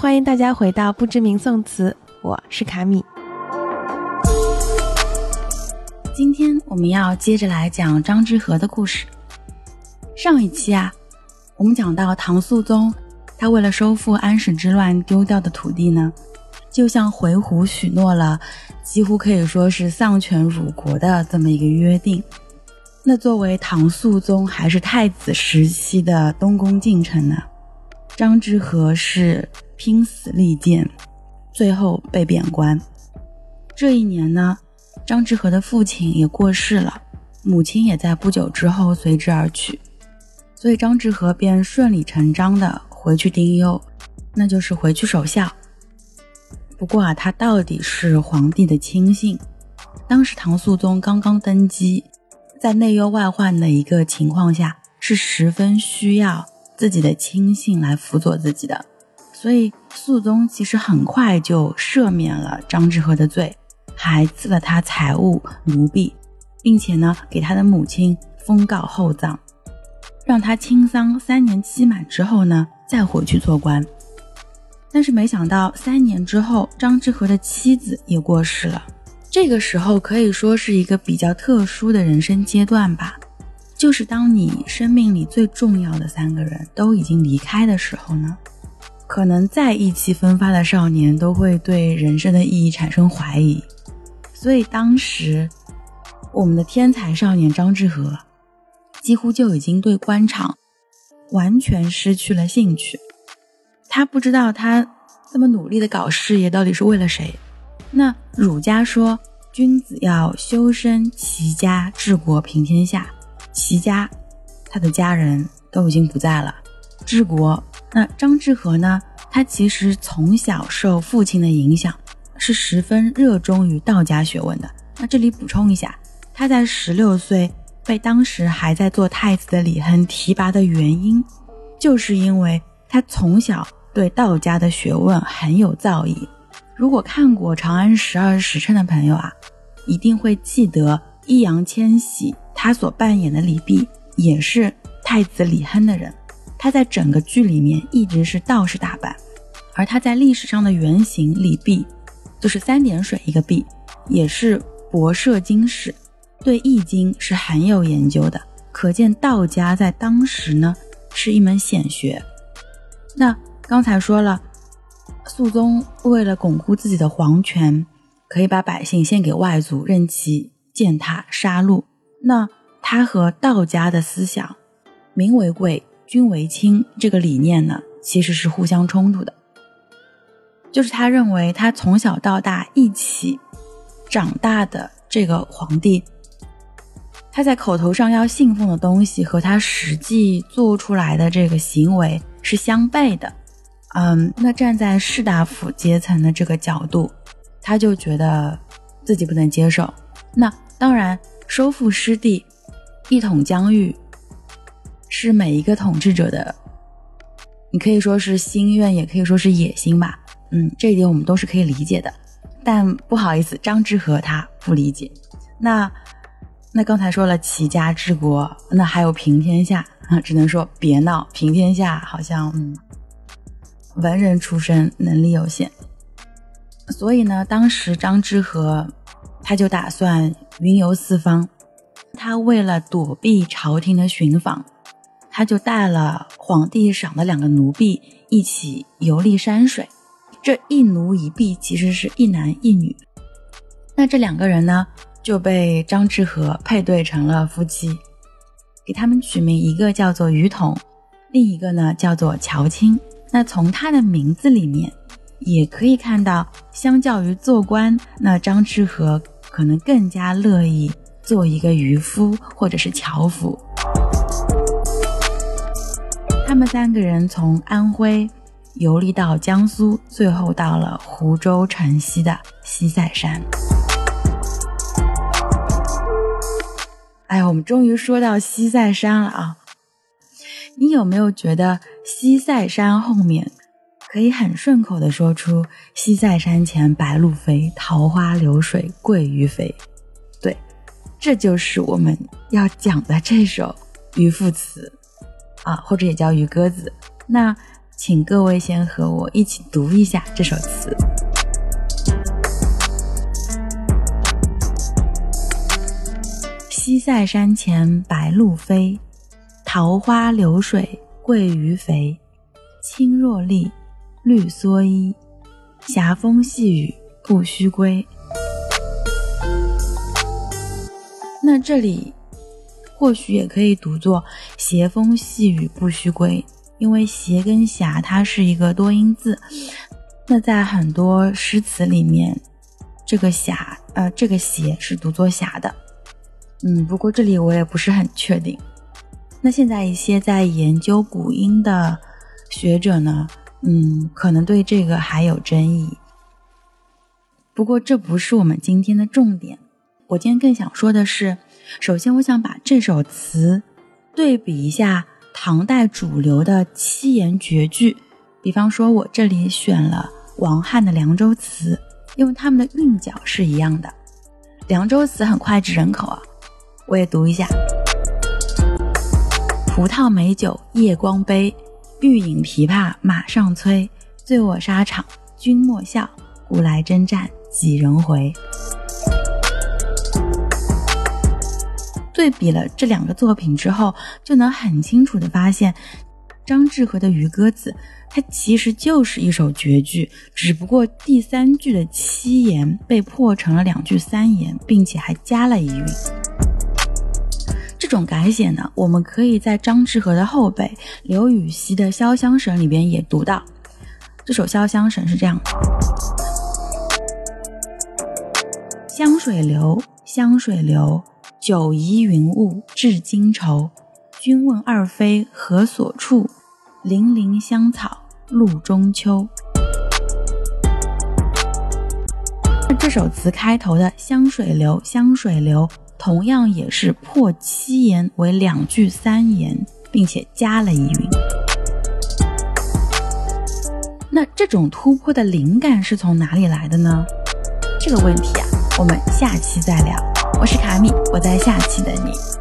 欢迎大家回到不知名宋词，我是卡米。今天我们要接着来讲张之和的故事。上一期啊，我们讲到唐肃宗，他为了收复安史之乱丢掉的土地呢，就向回鹘许诺了，几乎可以说是丧权辱国的这么一个约定。那作为唐肃宗还是太子时期的东宫近臣呢，张之和是拼死力荐，最后被贬官。这一年呢。张志和的父亲也过世了，母亲也在不久之后随之而去，所以张志和便顺理成章的回去丁忧，那就是回去守孝。不过啊，他到底是皇帝的亲信，当时唐肃宗刚刚登基，在内忧外患的一个情况下，是十分需要自己的亲信来辅佐自己的，所以肃宗其实很快就赦免了张之和的罪。还赐了他财物奴婢，并且呢，给他的母亲封告厚葬，让他清丧三年期满之后呢，再回去做官。但是没想到三年之后，张之和的妻子也过世了。这个时候可以说是一个比较特殊的人生阶段吧，就是当你生命里最重要的三个人都已经离开的时候呢，可能再意气风发的少年都会对人生的意义产生怀疑。所以当时，我们的天才少年张志和几乎就已经对官场完全失去了兴趣。他不知道他这么努力的搞事业到底是为了谁。那儒家说，君子要修身齐家治国平天下。齐家，他的家人都已经不在了。治国，那张志和呢？他其实从小受父亲的影响。是十分热衷于道家学问的。那这里补充一下，他在十六岁被当时还在做太子的李亨提拔的原因，就是因为他从小对道家的学问很有造诣。如果看过《长安十二时辰》的朋友啊，一定会记得易烊千玺他所扮演的李泌也是太子李亨的人。他在整个剧里面一直是道士打扮，而他在历史上的原型李泌。就是三点水一个币，也是博涉经史，对易经是很有研究的，可见道家在当时呢是一门显学。那刚才说了，肃宗为了巩固自己的皇权，可以把百姓献给外族，任其践踏杀戮。那他和道家的思想“民为贵，君为轻”这个理念呢，其实是互相冲突的。就是他认为，他从小到大一起长大的这个皇帝，他在口头上要信奉的东西和他实际做出来的这个行为是相悖的。嗯，那站在士大夫阶层的这个角度，他就觉得自己不能接受。那当然，收复失地、一统疆域，是每一个统治者的，你可以说是心愿，也可以说是野心吧。嗯，这一点我们都是可以理解的，但不好意思，张之和他不理解。那那刚才说了齐家治国，那还有平天下啊，只能说别闹，平天下好像嗯，文人出身，能力有限。所以呢，当时张之和他就打算云游四方，他为了躲避朝廷的寻访，他就带了皇帝赏的两个奴婢一起游历山水。这一奴一婢其实是一男一女，那这两个人呢就被张志和配对成了夫妻，给他们取名，一个叫做于统，另一个呢叫做乔青。那从他的名字里面也可以看到，相较于做官，那张志和可能更加乐意做一个渔夫或者是樵夫。他们三个人从安徽。游历到江苏，最后到了湖州城西的西塞山。哎，我们终于说到西塞山了啊！你有没有觉得西塞山后面可以很顺口的说出“西塞山前白鹭飞，桃花流水鳜鱼肥”？对，这就是我们要讲的这首渔父词啊，或者也叫渔歌子。那。请各位先和我一起读一下这首词。西塞山前白鹭飞，桃花流水鳜鱼肥。青箬笠，绿蓑衣，斜风细雨不须归。那这里或许也可以读作“斜风细雨不须归”，因为“斜”跟“霞”它是一个多音字。那在很多诗词里面，这个“霞”呃，这个“斜”是读作“霞”的。嗯，不过这里我也不是很确定。那现在一些在研究古音的学者呢，嗯，可能对这个还有争议。不过这不是我们今天的重点。我今天更想说的是，首先我想把这首词对比一下唐代主流的七言绝句。比方说，我这里选了王翰的《凉州词》，因为他们的韵脚是一样的。《凉州词》很脍炙人口啊。我也读一下：葡萄美酒夜光杯，欲饮琵琶马上催。醉卧沙场君莫笑，古来征战几人回。对比了这两个作品之后，就能很清楚的发现，张志和的《渔歌子》它其实就是一首绝句，只不过第三句的七言被破成了两句三言，并且还加了一韵。这种改写呢，我们可以在张志和的后辈刘禹锡的《潇湘神》里边也读到。这首《潇湘神》是这样的：湘水流，湘水流，九疑云雾至今愁。君问二妃何所处？零零香草路中秋。那这首词开头的“香水流，香水流”。同样也是破七言为两句三言，并且加了一韵。那这种突破的灵感是从哪里来的呢？这个问题啊，我们下期再聊。我是卡米，我在下期等你。